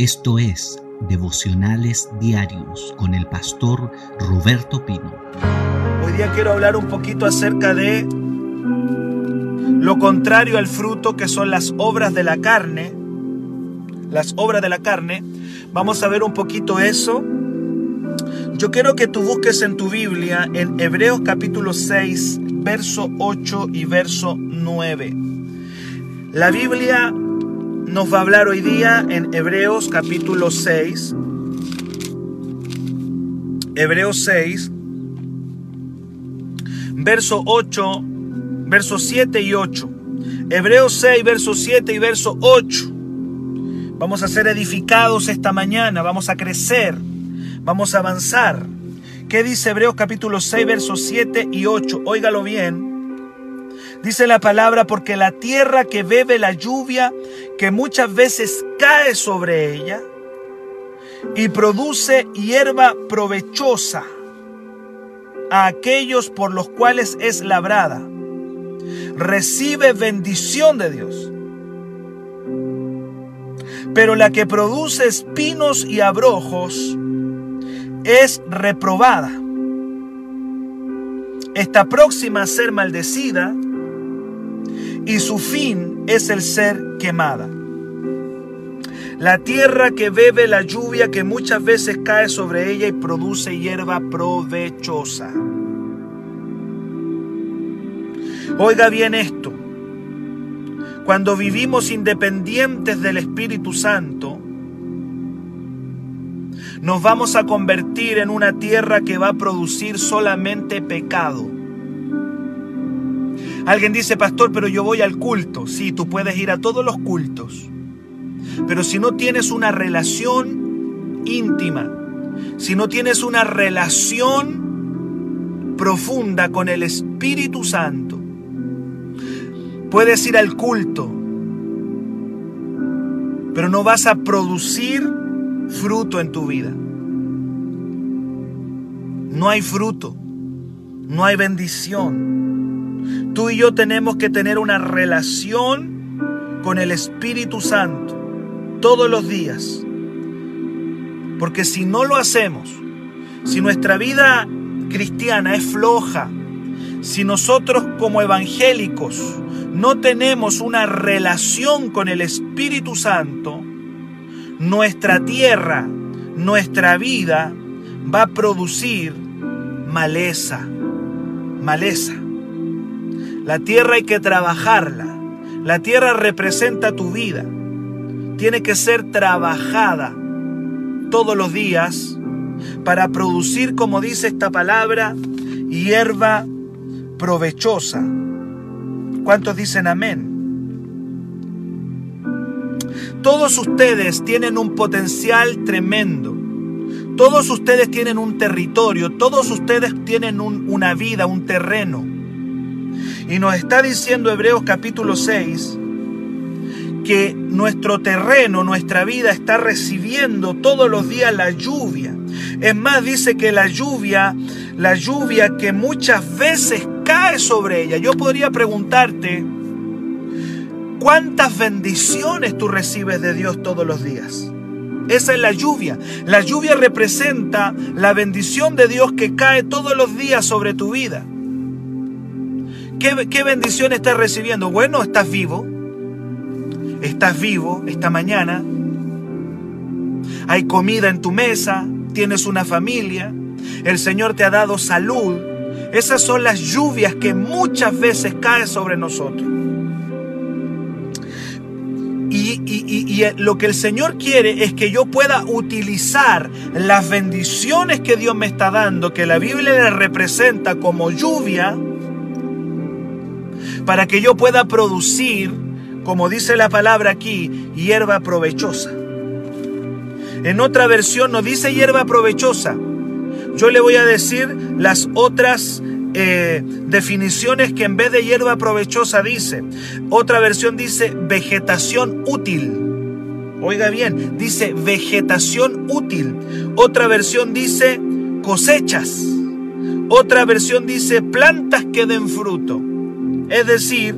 Esto es Devocionales Diarios con el pastor Roberto Pino. Hoy día quiero hablar un poquito acerca de lo contrario al fruto que son las obras de la carne. Las obras de la carne. Vamos a ver un poquito eso. Yo quiero que tú busques en tu Biblia en Hebreos capítulo 6, verso 8 y verso 9. La Biblia nos va a hablar hoy día en Hebreos capítulo 6. Hebreos 6, verso 8, verso 7 y 8. Hebreos 6, verso 7 y verso 8. Vamos a ser edificados esta mañana, vamos a crecer, vamos a avanzar. ¿Qué dice Hebreos capítulo 6, versos 7 y 8? Óigalo bien. Dice la palabra, porque la tierra que bebe la lluvia, que muchas veces cae sobre ella, y produce hierba provechosa a aquellos por los cuales es labrada, recibe bendición de Dios. Pero la que produce espinos y abrojos es reprobada. Está próxima a ser maldecida y su fin es el ser quemada. La tierra que bebe la lluvia que muchas veces cae sobre ella y produce hierba provechosa. Oiga bien esto. Cuando vivimos independientes del Espíritu Santo, nos vamos a convertir en una tierra que va a producir solamente pecado. Alguien dice, pastor, pero yo voy al culto. Sí, tú puedes ir a todos los cultos. Pero si no tienes una relación íntima, si no tienes una relación profunda con el Espíritu Santo, puedes ir al culto, pero no vas a producir fruto en tu vida. No hay fruto, no hay bendición. Tú y yo tenemos que tener una relación con el Espíritu Santo todos los días. Porque si no lo hacemos, si nuestra vida cristiana es floja, si nosotros como evangélicos no tenemos una relación con el Espíritu Santo, nuestra tierra, nuestra vida va a producir maleza, maleza. La tierra hay que trabajarla. La tierra representa tu vida. Tiene que ser trabajada todos los días para producir, como dice esta palabra, hierba provechosa. ¿Cuántos dicen amén? Todos ustedes tienen un potencial tremendo. Todos ustedes tienen un territorio, todos ustedes tienen una vida, un terreno. Y nos está diciendo Hebreos capítulo 6 que nuestro terreno, nuestra vida está recibiendo todos los días la lluvia. Es más, dice que la lluvia, la lluvia que muchas veces cae sobre ella. Yo podría preguntarte, ¿cuántas bendiciones tú recibes de Dios todos los días? Esa es la lluvia. La lluvia representa la bendición de Dios que cae todos los días sobre tu vida. ¿Qué, bendición estás recibiendo? Bueno, estás vivo. Estás vivo esta mañana. Hay comida en tu mesa. Tienes una familia. El Señor te ha dado salud. Esas son las lluvias que muchas veces caen sobre nosotros. Y, y, lo que el Señor quiere es que yo pueda utilizar las bendiciones que Dios me está dando, que la Biblia le representa como lluvia, para que yo pueda producir, como dice la palabra aquí, hierba provechosa. En otra versión no dice hierba provechosa. Yo le voy a decir las otras eh, definiciones que en vez de hierba provechosa dice. Otra versión dice vegetación útil. Oiga bien, dice vegetación útil. Otra versión dice cosechas. Otra versión dice plantas que den fruto. Es decir,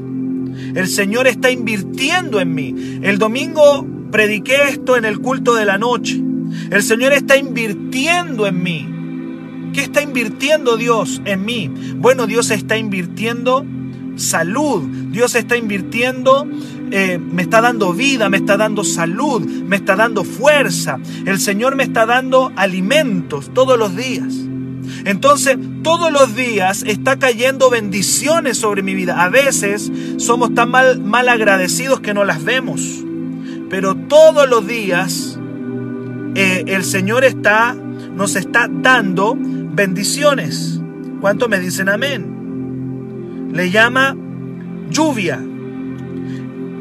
el Señor está invirtiendo en mí. El domingo prediqué esto en el culto de la noche. El Señor está invirtiendo en mí. ¿Qué está invirtiendo Dios en mí? Bueno, Dios está invirtiendo salud. Dios está invirtiendo, eh, me está dando vida, me está dando salud, me está dando fuerza. El Señor me está dando alimentos todos los días. Entonces, todos los días está cayendo bendiciones sobre mi vida. A veces somos tan mal, mal agradecidos que no las vemos. Pero todos los días eh, el Señor está, nos está dando bendiciones. ¿Cuánto me dicen amén? Le llama lluvia.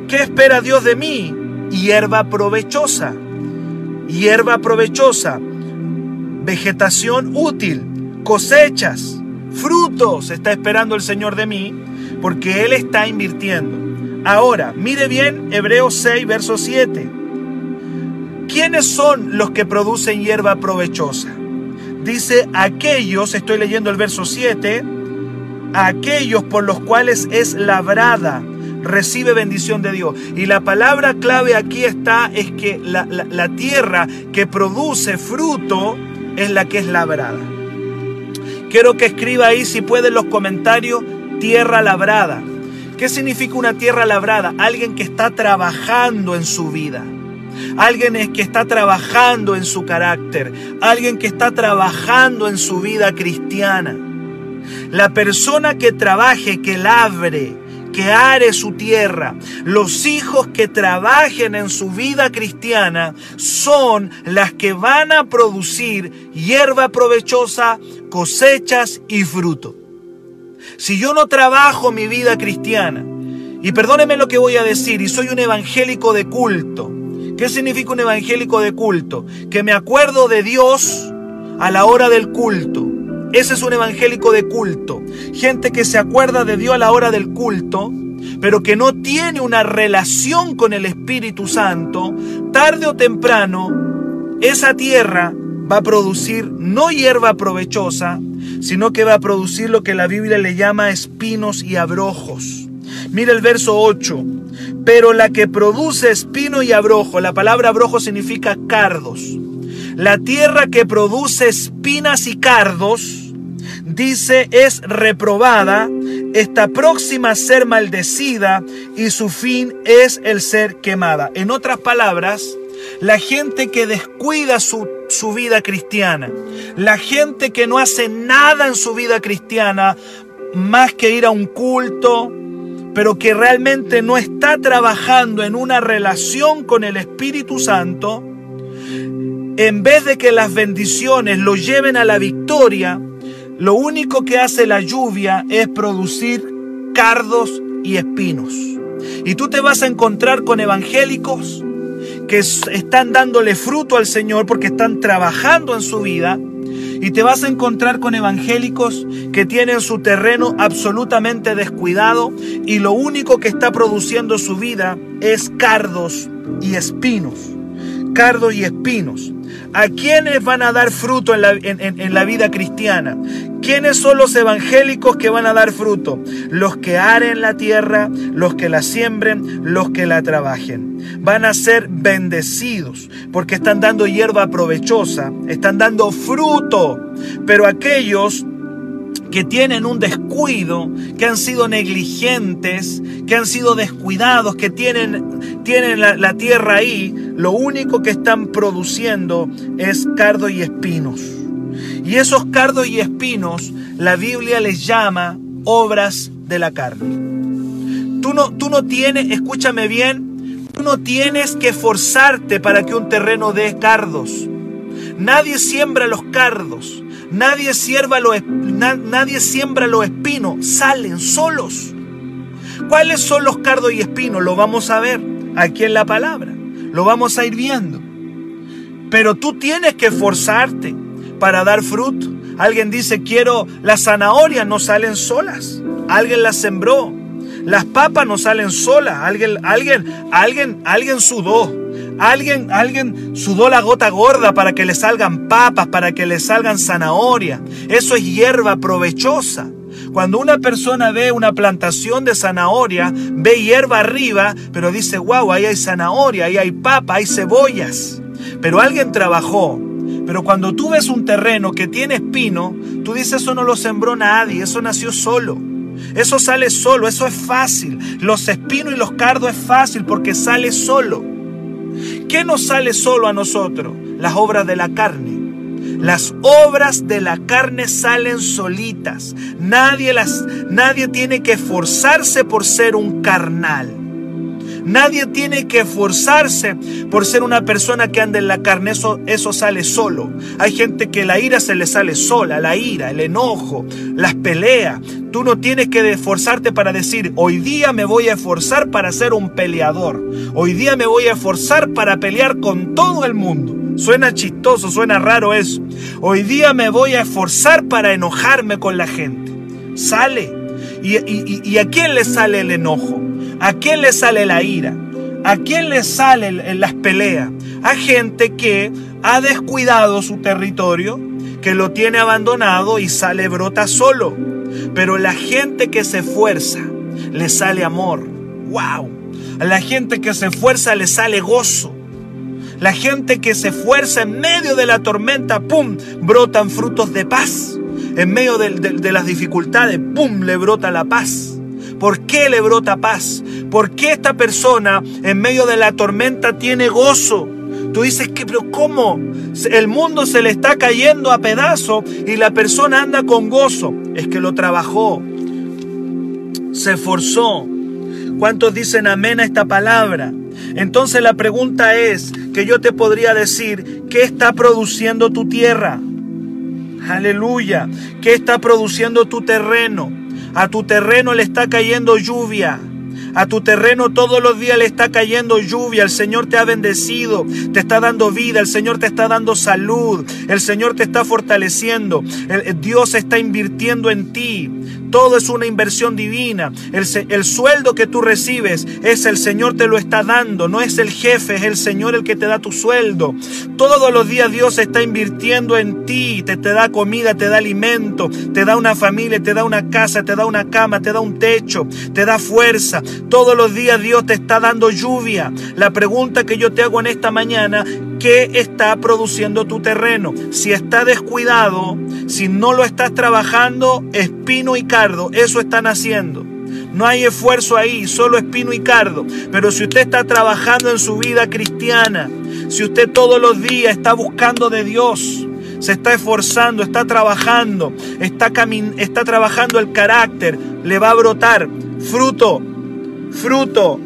¿Qué espera Dios de mí? Hierba provechosa. Hierba provechosa. Vegetación útil cosechas, frutos está esperando el Señor de mí, porque Él está invirtiendo. Ahora, mire bien Hebreos 6, verso 7. ¿Quiénes son los que producen hierba provechosa? Dice aquellos, estoy leyendo el verso 7, aquellos por los cuales es labrada, recibe bendición de Dios. Y la palabra clave aquí está, es que la, la tierra que produce fruto es la que es labrada. Quiero que escriba ahí, si puede, en los comentarios, tierra labrada. ¿Qué significa una tierra labrada? Alguien que está trabajando en su vida. Alguien que está trabajando en su carácter. Alguien que está trabajando en su vida cristiana. La persona que trabaje, que labre, que are su tierra. Los hijos que trabajen en su vida cristiana son las que van a producir hierba provechosa, cosechas y fruto. Si yo no trabajo mi vida cristiana, y perdóneme lo que voy a decir, y soy un evangélico de culto, ¿qué significa un evangélico de culto? Que me acuerdo de Dios a la hora del culto ese es un evangélico de culto. Gente que se acuerda de Dios a la hora del culto, pero que no tiene una relación con el Espíritu Santo, tarde o temprano, esa tierra va a producir no hierba provechosa, sino que va a producir lo que la Biblia le llama espinos y abrojos. Mira el verso 8. Pero la que produce espino y abrojo, la palabra abrojo significa cardos. La tierra que produce espinas y cardos, dice es reprobada, está próxima a ser maldecida y su fin es el ser quemada. En otras palabras, la gente que descuida su, su, vida cristiana, la gente que no hace nada en su vida cristiana más que ir a un culto, pero que realmente no está trabajando en una relación con el Espíritu Santo, en vez de que las bendiciones lo lleven a la victoria, lo único que hace la lluvia es producir cardos y espinos. Y tú te vas a encontrar con evangélicos que están dándole fruto al Señor porque están trabajando en su vida. Y te vas a encontrar con evangélicos que tienen su terreno absolutamente descuidado y lo único que está produciendo su vida es cardos y espinos. Cardos y espinos. ¿A quiénes van a dar fruto en la, en la, vida cristiana? ¿Quiénes son los evangélicos que van a dar fruto? Los que aren la tierra, los que la siembren, los que la trabajen. Van a ser bendecidos porque están dando hierba provechosa, están dando fruto. Pero aquellos que tienen un descuido, que han sido negligentes, que han sido descuidados, que tienen, tienen la, tierra ahí, lo único que están produciendo es cardo y espinos. Y esos cardos y espinos la Biblia les llama obras de la carne. Tú no, tú no tienes, escúchame bien, tú no tienes que forzarte para que un terreno dé cardos. Nadie siembra los cardos. Nadie, nadie siembra los espinos, salen solos. ¿Cuáles son los cardos y espinos? Lo vamos a ver aquí en la palabra. Lo vamos a ir viendo. Pero tú tienes que esforzarte para dar fruto. Alguien dice, quiero, las zanahorias no salen solas. Alguien las sembró. Las papas no salen solas. Alguien, alguien, alguien, alguien sudó. Alguien, alguien sudó la gota gorda para que le salgan papas, para que le salgan zanahorias. Eso es hierba provechosa. Cuando una persona ve una plantación de zanahoria, ve hierba arriba, pero dice, wow, ahí hay zanahoria, ahí hay papa, hay cebollas. Pero alguien trabajó. Pero cuando tú ves un terreno que tiene espino, tú dices, eso no lo sembró nadie, eso nació solo. Eso sale solo, eso es fácil. Los espinos y los cardos es fácil porque sale solo. ¿Qué nos sale solo a nosotros? Las obras de la carne. Las obras de la carne salen solitas. Nadie las nadie tiene que esforzarse por ser un carnal. Nadie tiene que esforzarse por ser una persona que anda en la carne. Eso, eso sale solo. Hay gente que la ira se le sale sola. La ira, el enojo, las peleas. Tú no tienes que esforzarte para decir, hoy día me voy a esforzar para ser un peleador. Hoy día me voy a esforzar para pelear con todo el mundo. Suena chistoso, suena raro eso. Hoy día me voy a esforzar para enojarme con la gente. Sale. ¿Y, a quién le sale el enojo? ¿A quién le sale la ira? ¿A quién le salen las peleas? A gente que ha descuidado su territorio, que lo tiene abandonado y sale brota solo. Pero la gente que se esfuerza, le sale amor. ¡Wow! A la gente que se esfuerza le sale gozo. La gente que se esfuerza en medio de la tormenta, ¡pum!, brotan frutos de paz. En medio de, las dificultades, ¡pum!, le brota la paz. ¿Por qué le brota paz? ¿Por qué esta persona en medio de la tormenta tiene gozo? Tú dices que, pero ¿cómo? El mundo se le está cayendo a pedazos y la persona anda con gozo. Es que lo trabajó, se esforzó. ¿Cuántos dicen amén a esta palabra? Entonces la pregunta es que yo te podría decir, ¿qué está produciendo tu tierra? Aleluya. ¿Qué está produciendo tu terreno? A tu terreno le está cayendo lluvia. A tu terreno todos los días le está cayendo lluvia. El Señor te ha bendecido, te está dando vida, el Señor te está dando salud, el Señor te está fortaleciendo, Dios está invirtiendo en ti. Todo es una inversión divina. El, el, sueldo que tú recibes es el Señor te lo está dando. No es el jefe, es el Señor el que te da tu sueldo. Todos los días Dios está invirtiendo en ti. Te da comida, te da alimento, te da una familia, te da una casa, te da una cama, te da un techo, te da fuerza. Todos los días Dios te está dando lluvia. La pregunta que yo te hago en esta mañana, ¿qué está produciendo tu terreno? Si está descuidado, si no lo estás trabajando, espino y cardo, eso están haciendo. No hay esfuerzo ahí, solo espino y cardo. Pero si usted está trabajando en su vida cristiana, si usted todos los días está buscando de Dios, se está esforzando, está trabajando, está, está trabajando el carácter, le va a brotar fruto fruto.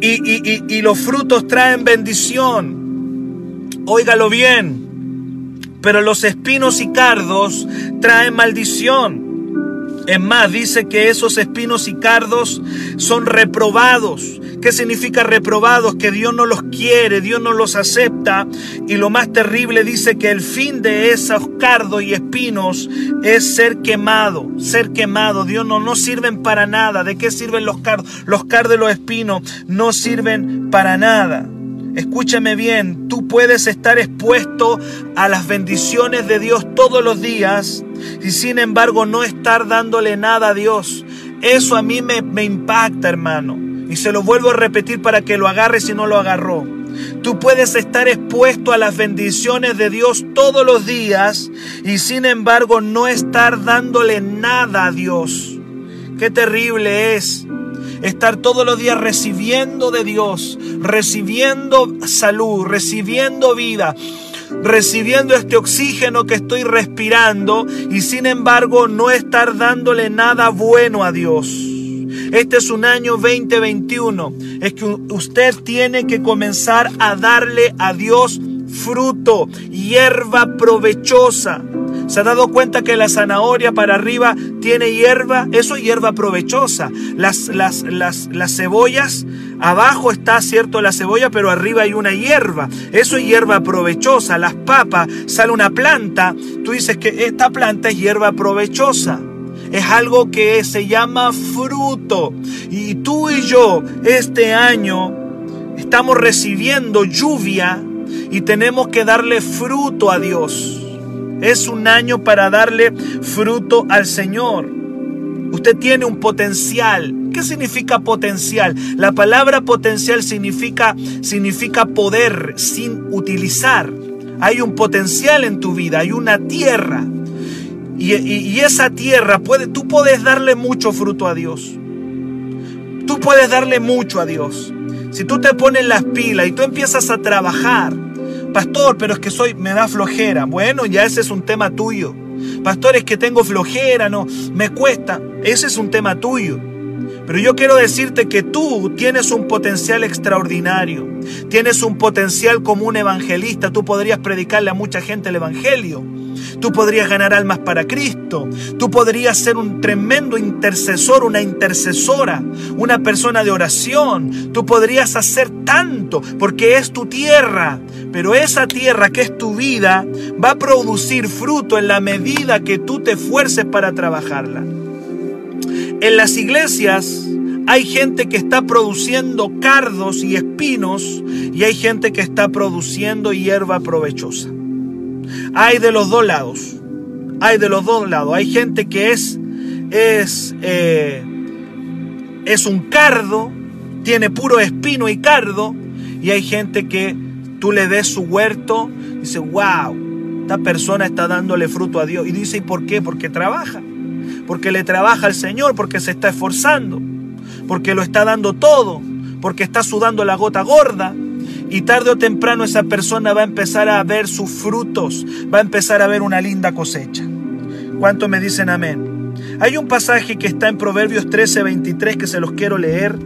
Y, y, los frutos traen bendición. Óigalo bien. Pero los espinos y cardos traen maldición. Es más, dice que esos espinos y cardos son reprobados. ¿Qué significa reprobados? Que Dios no los quiere, Dios no los acepta. Y lo más terrible dice que el fin de esos cardos y espinos es ser quemado, ser quemado. Dios no, no sirven para nada. ¿De qué sirven los cardos? Los cardos y los espinos no sirven para nada. Escúchame bien, tú puedes estar expuesto a las bendiciones de Dios todos los días y sin embargo no estar dándole nada a Dios. Eso a mí me, impacta, hermano. Y se lo vuelvo a repetir para que lo agarre si no lo agarró. Tú puedes estar expuesto a las bendiciones de Dios todos los días y sin embargo no estar dándole nada a Dios. Qué terrible es estar todos los días recibiendo de Dios, recibiendo salud, recibiendo vida, recibiendo este oxígeno que estoy respirando y sin embargo no estar dándole nada bueno a Dios. Este es un año 2021. Es que usted tiene que comenzar a darle a Dios fruto, hierba provechosa. ¿Se ha dado cuenta que la zanahoria para arriba tiene hierba? Eso es hierba provechosa. Las, las, las, las cebollas, abajo está cierto la cebolla, pero arriba hay una hierba. Eso es hierba provechosa. Las papas, sale una planta. Tú dices que esta planta es hierba provechosa es algo que se llama fruto. Y tú y yo este año estamos recibiendo lluvia y tenemos que darle fruto a Dios. Es un año para darle fruto al Señor. Usted tiene un potencial. ¿Qué significa potencial? La palabra potencial significa, significa poder sin utilizar. Hay un potencial en tu vida, hay una tierra. Y, y esa tierra, puede, tú puedes darle mucho fruto a Dios. Tú puedes darle mucho a Dios. Si tú te pones las pilas y tú empiezas a trabajar, pastor, pero es que soy, me da flojera. Bueno, ya ese es un tema tuyo. Pastor, es que tengo flojera, no, me cuesta. Ese es un tema tuyo. Pero yo quiero decirte que tú tienes un potencial extraordinario. Tienes un potencial como un evangelista. Tú podrías predicarle a mucha gente el evangelio. Tú podrías ganar almas para Cristo. Tú podrías ser un tremendo intercesor, una intercesora, una persona de oración. Tú podrías hacer tanto porque es tu tierra. Pero esa tierra que es tu vida va a producir fruto en la medida que tú te esfuerces para trabajarla. En las iglesias hay gente que está produciendo cardos y espinos y hay gente que está produciendo hierba provechosa. Hay de los dos lados. Hay de los dos lados. Hay gente que es, es, eh, es un cardo, tiene puro espino y cardo, y hay gente que tú le des su huerto y dice, wow, esta persona está dándole fruto a Dios. Y dice, ¿y por qué? Porque trabaja. Porque le trabaja al Señor, porque se está esforzando, porque lo está dando todo, porque está sudando la gota gorda, y tarde o temprano esa persona va a empezar a ver sus frutos, va a empezar a ver una linda cosecha. ¿Cuánto me dicen amén? Hay un pasaje que está en Proverbios 13, 23 que se los quiero leer.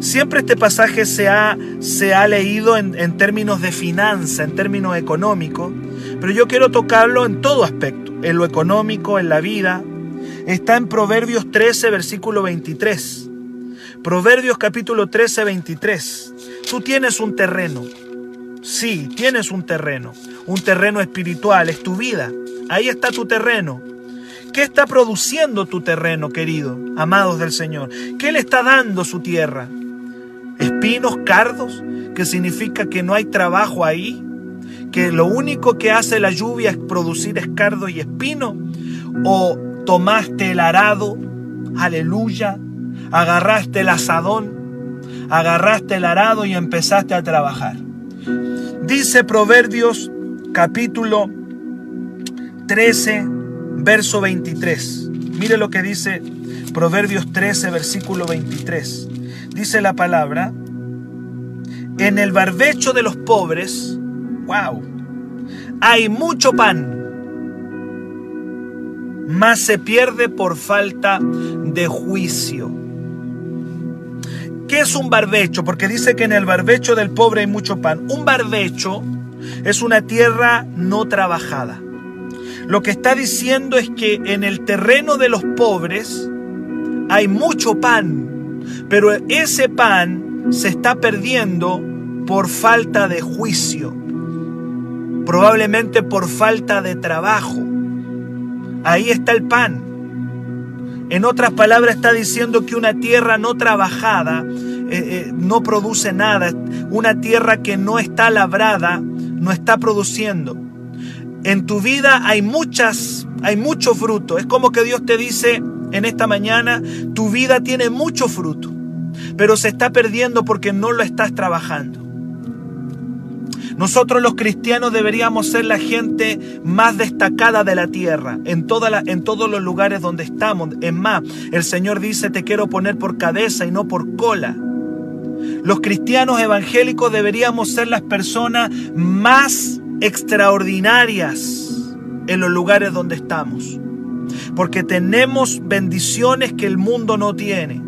Siempre este pasaje se ha, se ha leído en, en términos de finanza, en términos económicos, pero yo quiero tocarlo en todo aspecto, en lo económico, en la vida. Está en Proverbios 13, versículo 23. Proverbios capítulo 13, 23. Tú tienes un terreno. Sí, tienes un terreno. Un terreno espiritual, es tu vida. Ahí está tu terreno. ¿Qué está produciendo tu terreno, querido, amados del Señor? ¿Qué le está dando su tierra? ¿Espinos, cardos? ¿Que significa que no hay trabajo ahí? ¿Que lo único que hace la lluvia es producir escardo y espino? ¿O tomaste el arado? Aleluya. Agarraste el asadón agarraste el arado y empezaste a trabajar. Dice Proverbios capítulo 13, verso 23. Mire lo que dice Proverbios 13, versículo 23. Dice la palabra, en el barbecho de los pobres, wow, hay mucho pan, mas se pierde por falta de juicio. ¿Qué es un barbecho? Porque dice que en el barbecho del pobre hay mucho pan. Un barbecho es una tierra no trabajada. Lo que está diciendo es que en el terreno de los pobres hay mucho pan, pero ese pan se está perdiendo por falta de juicio, probablemente por falta de trabajo. Ahí está el pan. En otras palabras está diciendo que una tierra no trabajada eh, eh, no produce nada. Una tierra que no está labrada no está produciendo. En tu vida hay muchas, hay mucho fruto. Es como que Dios te dice en esta mañana, tu vida tiene mucho fruto, pero se está perdiendo porque no lo estás trabajando. Nosotros los cristianos deberíamos ser la gente más destacada de la tierra, en, toda en todos los lugares donde estamos. Es más, el Señor dice, te quiero poner por cabeza y no por cola. Los cristianos evangélicos deberíamos ser las personas más extraordinarias en los lugares donde estamos. Porque tenemos bendiciones que el mundo no tiene.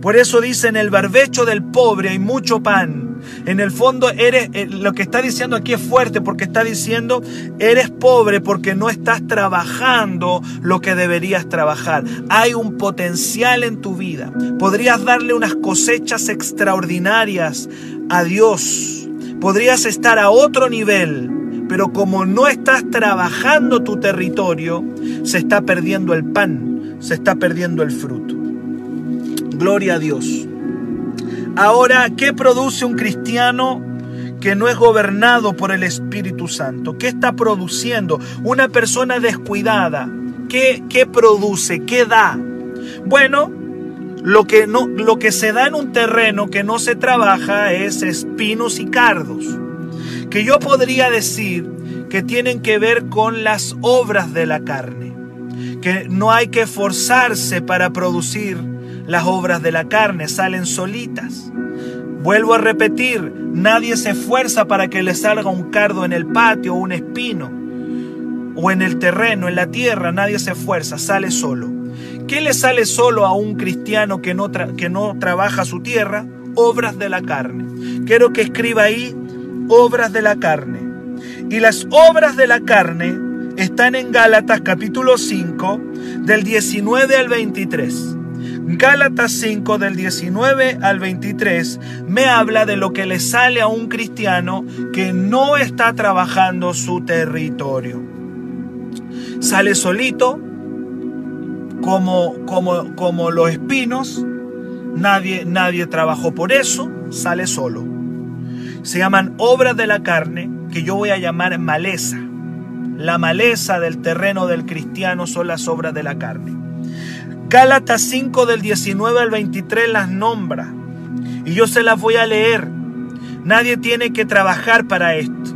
Por eso dice, en el barbecho del pobre hay mucho pan en el fondo eres, eh, lo que está diciendo aquí es fuerte porque está diciendo, eres pobre porque no estás trabajando lo que deberías trabajar. Hay un potencial en tu vida. Podrías darle unas cosechas extraordinarias a Dios. Podrías estar a otro nivel. Pero como no estás trabajando tu territorio, se está perdiendo el pan, se está perdiendo el fruto. Gloria a Dios. Ahora, ¿qué produce un cristiano que no es gobernado por el Espíritu Santo? ¿Qué está produciendo? Una persona descuidada, ¿qué, qué produce? ¿Qué da? Bueno, lo que, no, lo que se da en un terreno que no se trabaja es espinos y cardos, que yo podría decir que tienen que ver con las obras de la carne, que no hay que esforzarse para producir las obras de la carne, salen solitas. Vuelvo a repetir, nadie se esfuerza para que le salga un cardo en el patio o un espino, o en el terreno, en la tierra, nadie se esfuerza, sale solo. ¿Qué le sale solo a un cristiano que no, que no trabaja su tierra? Obras de la carne. Quiero que escriba ahí obras de la carne. Y las obras de la carne están en Gálatas capítulo 5 del 19 al 23. Gálatas 5 del 19 al 23 me habla de lo que le sale a un cristiano que no está trabajando su territorio. Sale solito, como, como, como los espinos, nadie, nadie trabajó por eso, sale solo. Se llaman obras de la carne, que yo voy a llamar maleza. La maleza del terreno del cristiano son las obras de la carne. Gálatas 5 del 19 al 23 las nombra y yo se las voy a leer. Nadie tiene que trabajar para esto.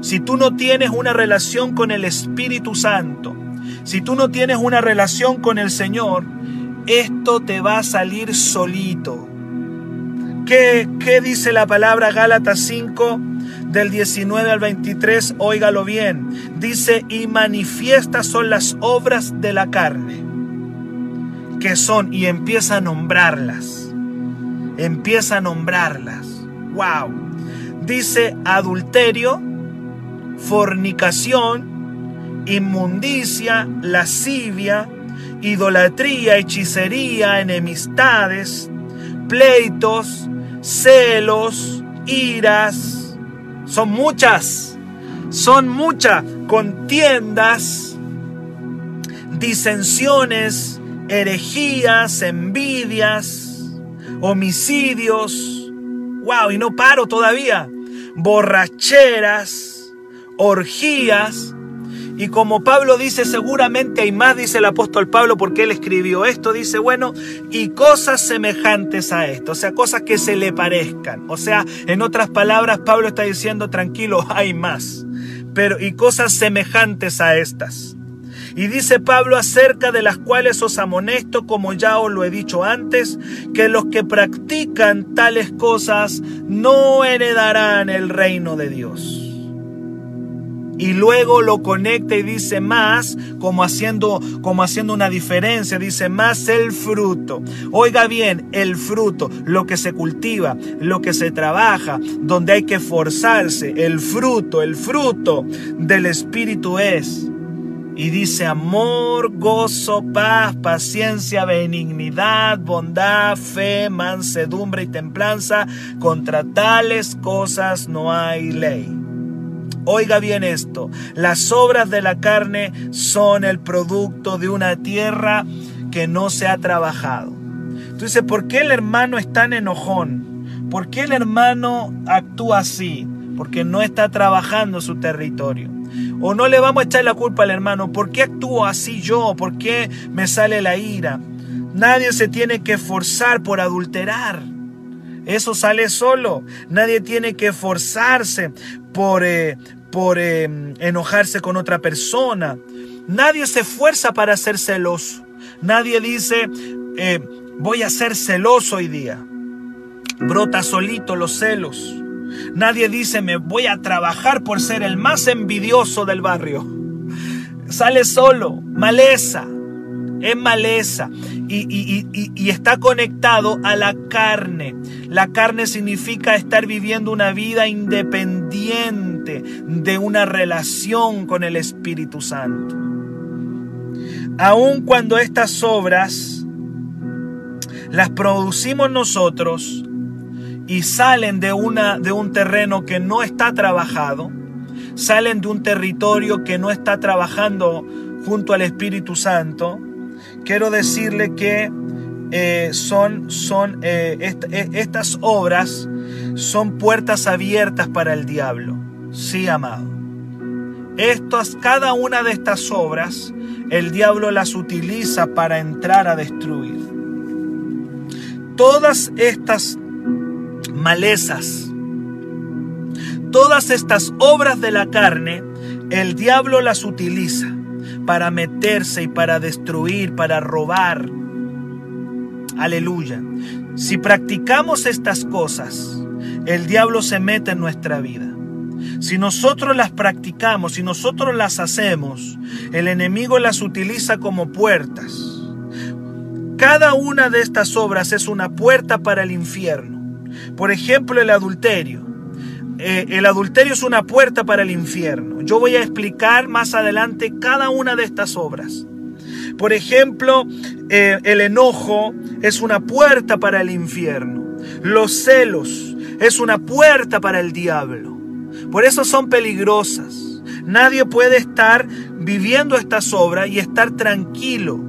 Si tú no tienes una relación con el Espíritu Santo, si tú no tienes una relación con el Señor, esto te va a salir solito. ¿Qué, qué dice la palabra Gálatas 5 del 19 al 23? Óigalo bien. Dice, y manifiestas son las obras de la carne, que son, y empieza a nombrarlas. Empieza a nombrarlas. ¡Wow! Dice adulterio, fornicación, inmundicia, lascivia, idolatría, hechicería, enemistades, pleitos, celos, iras. Son muchas, son muchas contiendas, disensiones, herejías, envidias, homicidios. Wow, y no paro todavía. Borracheras, orgías, y como Pablo dice, seguramente hay más, dice el apóstol Pablo, porque él escribió esto, dice, bueno, y cosas semejantes a esto, o sea, cosas que se le parezcan. O sea, en otras palabras, Pablo está diciendo, tranquilo, hay más, pero y cosas semejantes a estas. Y dice Pablo acerca de las cuales os amonesto, como ya os lo he dicho antes, que los que practican tales cosas no heredarán el reino de Dios y luego lo conecta y dice más, como haciendo, como haciendo una diferencia, dice más el fruto. Oiga bien, el fruto, lo que se cultiva, lo que se trabaja, donde hay que esforzarse, el fruto, el fruto del Espíritu es. Y dice amor, gozo, paz, paciencia, benignidad, bondad, fe, mansedumbre y templanza. Contra tales cosas no hay ley. Oiga bien esto, las obras de la carne son el producto de una tierra que no se ha trabajado. Entonces, ¿por qué el hermano es tan enojón? ¿Por qué el hermano actúa así? Porque no está trabajando su territorio. O no le vamos a echar la culpa al hermano. ¿Por qué actúo así yo? ¿Por qué me sale la ira? Nadie se tiene que esforzar por adulterar. Eso sale solo. Nadie tiene que esforzarse por, eh, por eh, enojarse con otra persona. Nadie se esfuerza para ser celoso. Nadie dice, eh, voy a ser celoso hoy día. Brota solito los celos. Nadie dice, me voy a trabajar por ser el más envidioso del barrio. Sale solo, maleza es maleza y, está conectado a la carne. La carne significa estar viviendo una vida independiente de una relación con el Espíritu Santo. Aun cuando estas obras las producimos nosotros y salen de, una, de un terreno que no está trabajado, salen de un territorio que no está trabajando junto al Espíritu Santo, quiero decirle que eh, son, son eh, eh, estas obras son puertas abiertas para el diablo. Sí, amado. Estas, cada una de estas obras, el diablo las utiliza para entrar a destruir. Todas estas malezas, todas estas obras de la carne, el diablo las utiliza para meterse y para destruir, para robar. Aleluya. Si practicamos estas cosas, el diablo se mete en nuestra vida. Si nosotros las practicamos, si nosotros las hacemos, el enemigo las utiliza como puertas. Cada una de estas obras es una puerta para el infierno. Por ejemplo, el adulterio. Eh, el adulterio es una puerta para el infierno. Yo voy a explicar más adelante cada una de estas obras. Por ejemplo, eh, el enojo es una puerta para el infierno. Los celos es una puerta para el diablo. Por eso son peligrosas. Nadie puede estar viviendo estas obras y estar tranquilo.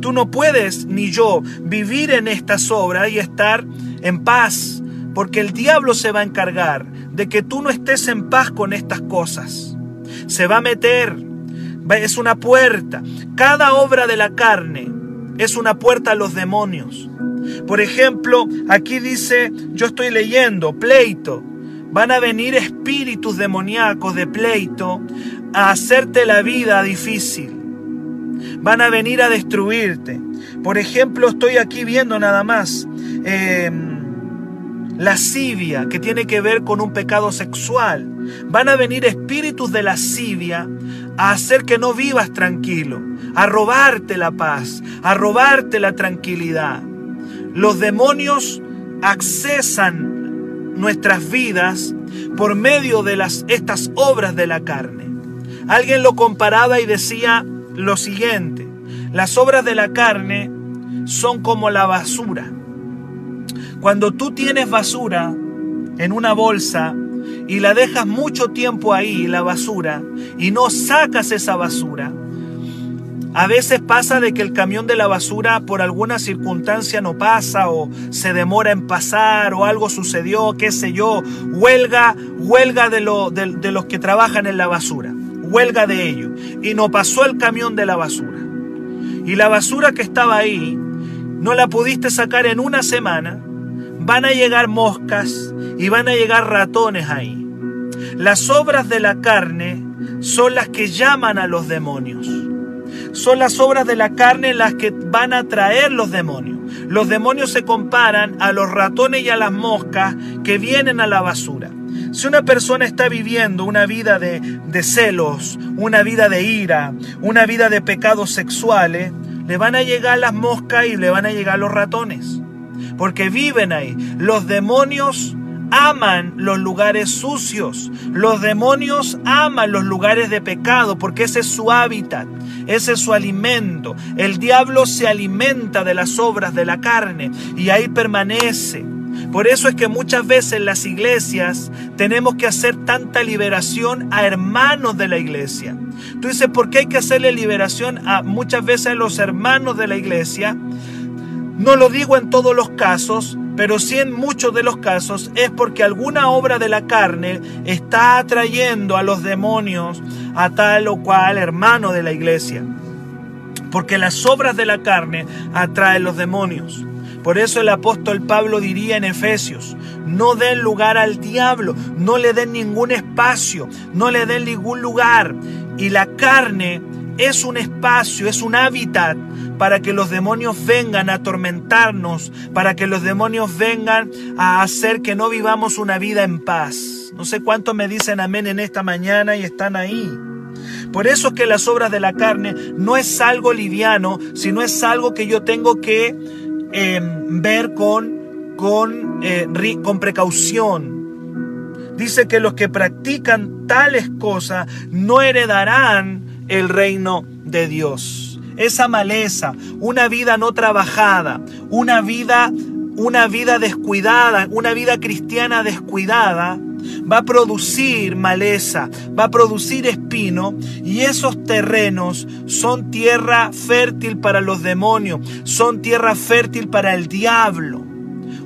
Tú no puedes, ni yo, vivir en estas obras y estar en paz, porque el diablo se va a encargar de que tú no estés en paz con estas cosas. Se va a meter, es una puerta. Cada obra de la carne es una puerta a los demonios. Por ejemplo, aquí dice, yo estoy leyendo, pleito. Van a venir espíritus demoníacos de pleito a hacerte la vida difícil. Van a venir a destruirte. Por ejemplo, estoy aquí viendo nada más. Eh, lascivia, que tiene que ver con un pecado sexual. Van a venir espíritus de lascivia a hacer que no vivas tranquilo, a robarte la paz, a robarte la tranquilidad. Los demonios accesan nuestras vidas por medio de las, estas obras de la carne. Alguien lo comparaba y decía lo siguiente, las obras de la carne son como la basura cuando tú tienes basura en una bolsa y la dejas mucho tiempo ahí, la basura, y no sacas esa basura, a veces pasa de que el camión de la basura por alguna circunstancia no pasa o se demora en pasar o algo sucedió, qué sé yo, huelga, huelga de, de los que trabajan en la basura, huelga de ellos. Y no pasó el camión de la basura. Y la basura que estaba ahí, no la pudiste sacar en una semana van a llegar moscas y van a llegar ratones ahí. Las obras de la carne son las que llaman a los demonios. Son las obras de la carne las que van a traer los demonios. Los demonios se comparan a los ratones y a las moscas que vienen a la basura. Si una persona está viviendo una vida de, de celos, una vida de ira, una vida de pecados sexuales, le van a llegar las moscas y le van a llegar los ratones porque viven ahí. Los demonios aman los lugares sucios. Los demonios aman los lugares de pecado porque ese es su hábitat, ese es su alimento. El diablo se alimenta de las obras de la carne y ahí permanece. Por eso es que muchas veces en las iglesias tenemos que hacer tanta liberación a hermanos de la iglesia. Tú dices, ¿por qué hay que hacerle liberación a muchas veces a los hermanos de la iglesia? No lo digo en todos los casos, pero sí en muchos de los casos es porque alguna obra de la carne está atrayendo a los demonios a tal o cual hermano de la iglesia. Porque las obras de la carne atraen los demonios. Por eso el apóstol Pablo diría en Efesios, no den lugar al diablo, no le den ningún espacio, no le den ningún lugar. Y la carne es un espacio, es un hábitat para que los demonios vengan a atormentarnos, para que los demonios vengan a hacer que no vivamos una vida en paz. No sé cuántos me dicen amén en esta mañana y están ahí. Por eso es que las obras de la carne no es algo liviano, sino es algo que yo tengo que em, ver con, con, eh, con precaución. Dice que los que practican tales cosas no heredarán el reino de Dios. Esa maleza, una vida no trabajada, una vida una vida descuidada, una vida cristiana descuidada, va a producir maleza, va a producir espino y esos terrenos son tierra fértil para los demonios, son tierra fértil para el diablo.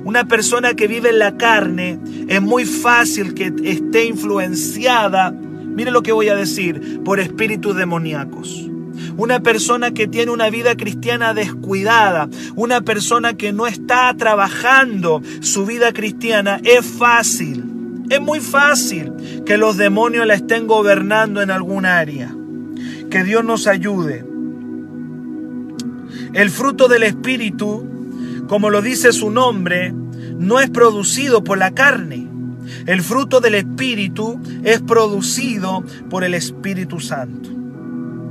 Una persona que vive en la carne es muy fácil que esté influenciada, mire lo que voy a decir, por espíritus demoníacos. Una persona que tiene una vida cristiana descuidada, una persona que no está trabajando su vida cristiana, es fácil, es muy fácil que los demonios la estén gobernando en algún área. Que Dios nos ayude. El fruto del Espíritu como lo dice su nombre, no es producido por la carne. El fruto del Espíritu es producido por el Espíritu Santo.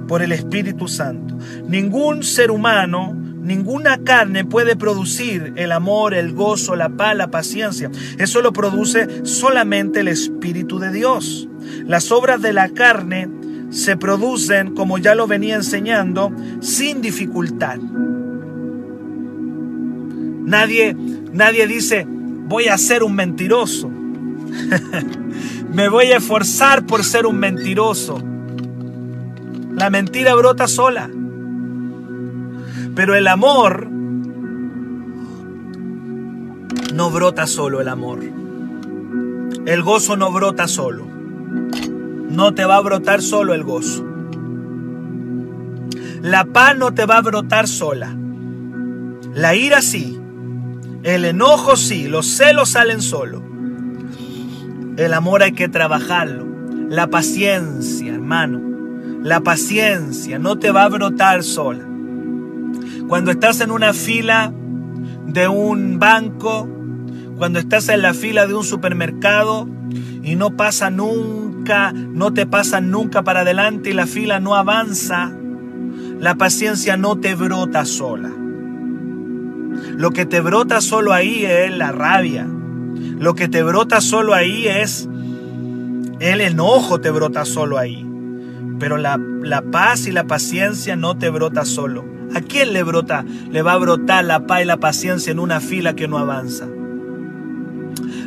Por el Espíritu Santo. Ningún ser humano, ninguna carne puede producir el amor, el gozo, la paz, la paciencia. Eso lo produce solamente el Espíritu de Dios. Las obras de la carne se producen, como ya lo venía enseñando, sin dificultad. Nadie, nadie dice, voy a ser un mentiroso. Me voy a esforzar por ser un mentiroso. La mentira brota sola. Pero el amor no brota solo el amor. El gozo no brota solo. No te va a brotar solo el gozo. La paz no te va a brotar sola. La ira sí. El enojo sí, los celos salen solo. El amor hay que trabajarlo. La paciencia, hermano. La paciencia no te va a brotar sola. Cuando estás en una fila de un banco, cuando estás en la fila de un supermercado y no pasa nunca, no te pasa nunca para adelante y la fila no avanza, la paciencia no te brota sola. Lo que te brota solo ahí es la rabia. Lo que te brota solo ahí es el enojo te brota solo ahí. Pero la, la paz y la paciencia no te brota solo. ¿A quién le brota? Le va a brotar la paz y la paciencia en una fila que no avanza.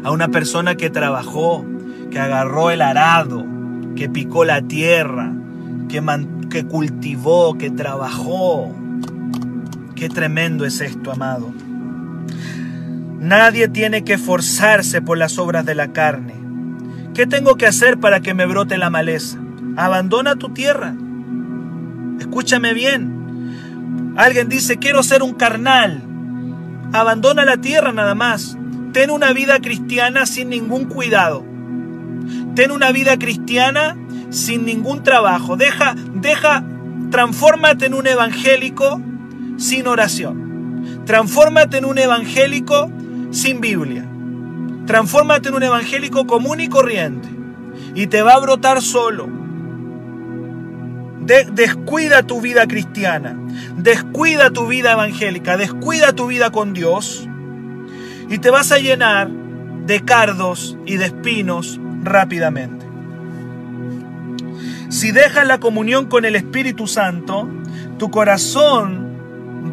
A una persona que trabajó, que agarró el arado, que picó la tierra, que, que cultivó, que trabajó, Qué tremendo es esto, amado. Nadie tiene que forzarse por las obras de la carne. ¿Qué tengo que hacer para que me brote la maleza? Abandona tu tierra. Escúchame bien. Alguien dice, quiero ser un carnal. Abandona la tierra nada más. Ten una vida cristiana sin ningún cuidado. Ten una vida cristiana sin ningún trabajo. Deja, deja, transfórmate en un evangélico sin oración. Transfórmate en un evangélico sin Biblia. Transfórmate en un evangélico común y corriente. Y te va a brotar solo. descuida tu vida cristiana. Descuida tu vida evangélica. Descuida tu vida con Dios. Y te vas a llenar de cardos y de espinos rápidamente. Si dejas la comunión con el Espíritu Santo, tu corazón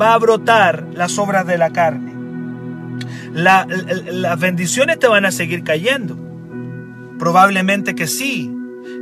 va a brotar las obras de la carne. Las bendiciones te van a seguir cayendo. Probablemente que sí.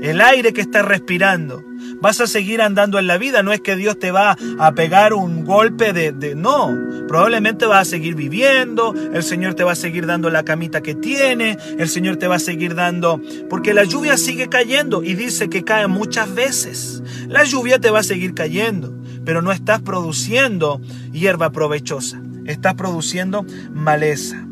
El aire que estás respirando. Vas a seguir andando en la vida. No es que Dios te va a pegar un golpe de, de... No. Probablemente vas a seguir viviendo. El Señor te va a seguir dando la camita que tiene. El Señor te va a seguir dando... Porque la lluvia sigue cayendo. Y dice que cae muchas veces. La lluvia te va a seguir cayendo pero no estás produciendo hierba provechosa, estás produciendo maleza.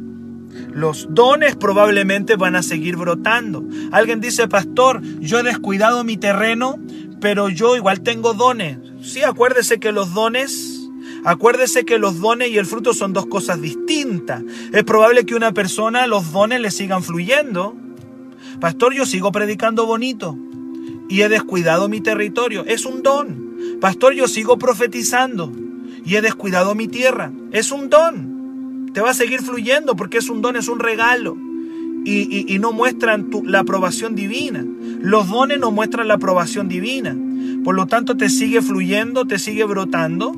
Los dones probablemente van a seguir brotando. Alguien dice, pastor, yo he descuidado mi terreno, pero yo igual tengo dones. Sí, acuérdese que los dones, acuérdese que los dones y el fruto son dos cosas distintas. Es probable que una persona los dones le sigan fluyendo. Pastor, yo sigo predicando bonito y he descuidado mi territorio. Es un don. Pastor, yo sigo profetizando y he descuidado mi tierra. Es un don. Te va a seguir fluyendo porque es un don, es un regalo. Y, no muestran la aprobación divina. Los dones no muestran la aprobación divina. Por lo tanto, te sigue fluyendo, te sigue brotando.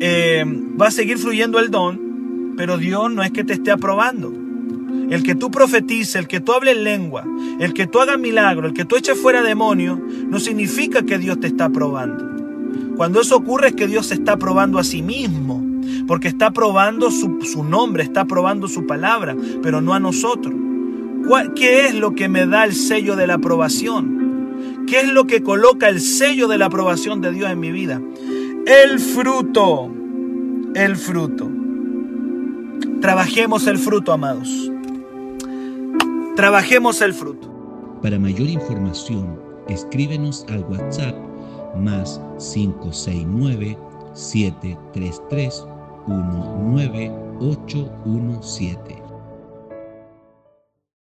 Eh, va a seguir fluyendo el don, pero Dios no es que te esté aprobando. El que tú profetices, el que tú hables lengua, el que tú hagas milagro, el que tú eches fuera demonio, no significa que Dios te está probando. Cuando eso ocurre es que Dios se está probando a sí mismo. porque está probando su, su nombre, está probando su palabra, pero no a nosotros. ¿Qué es lo que me da el sello de la aprobación? ¿Qué es lo que coloca el sello de la aprobación de Dios en mi vida? El fruto, el fruto. Trabajemos el fruto, amados. Trabajemos el fruto. Para mayor información, escríbenos al WhatsApp más 569 733 19817.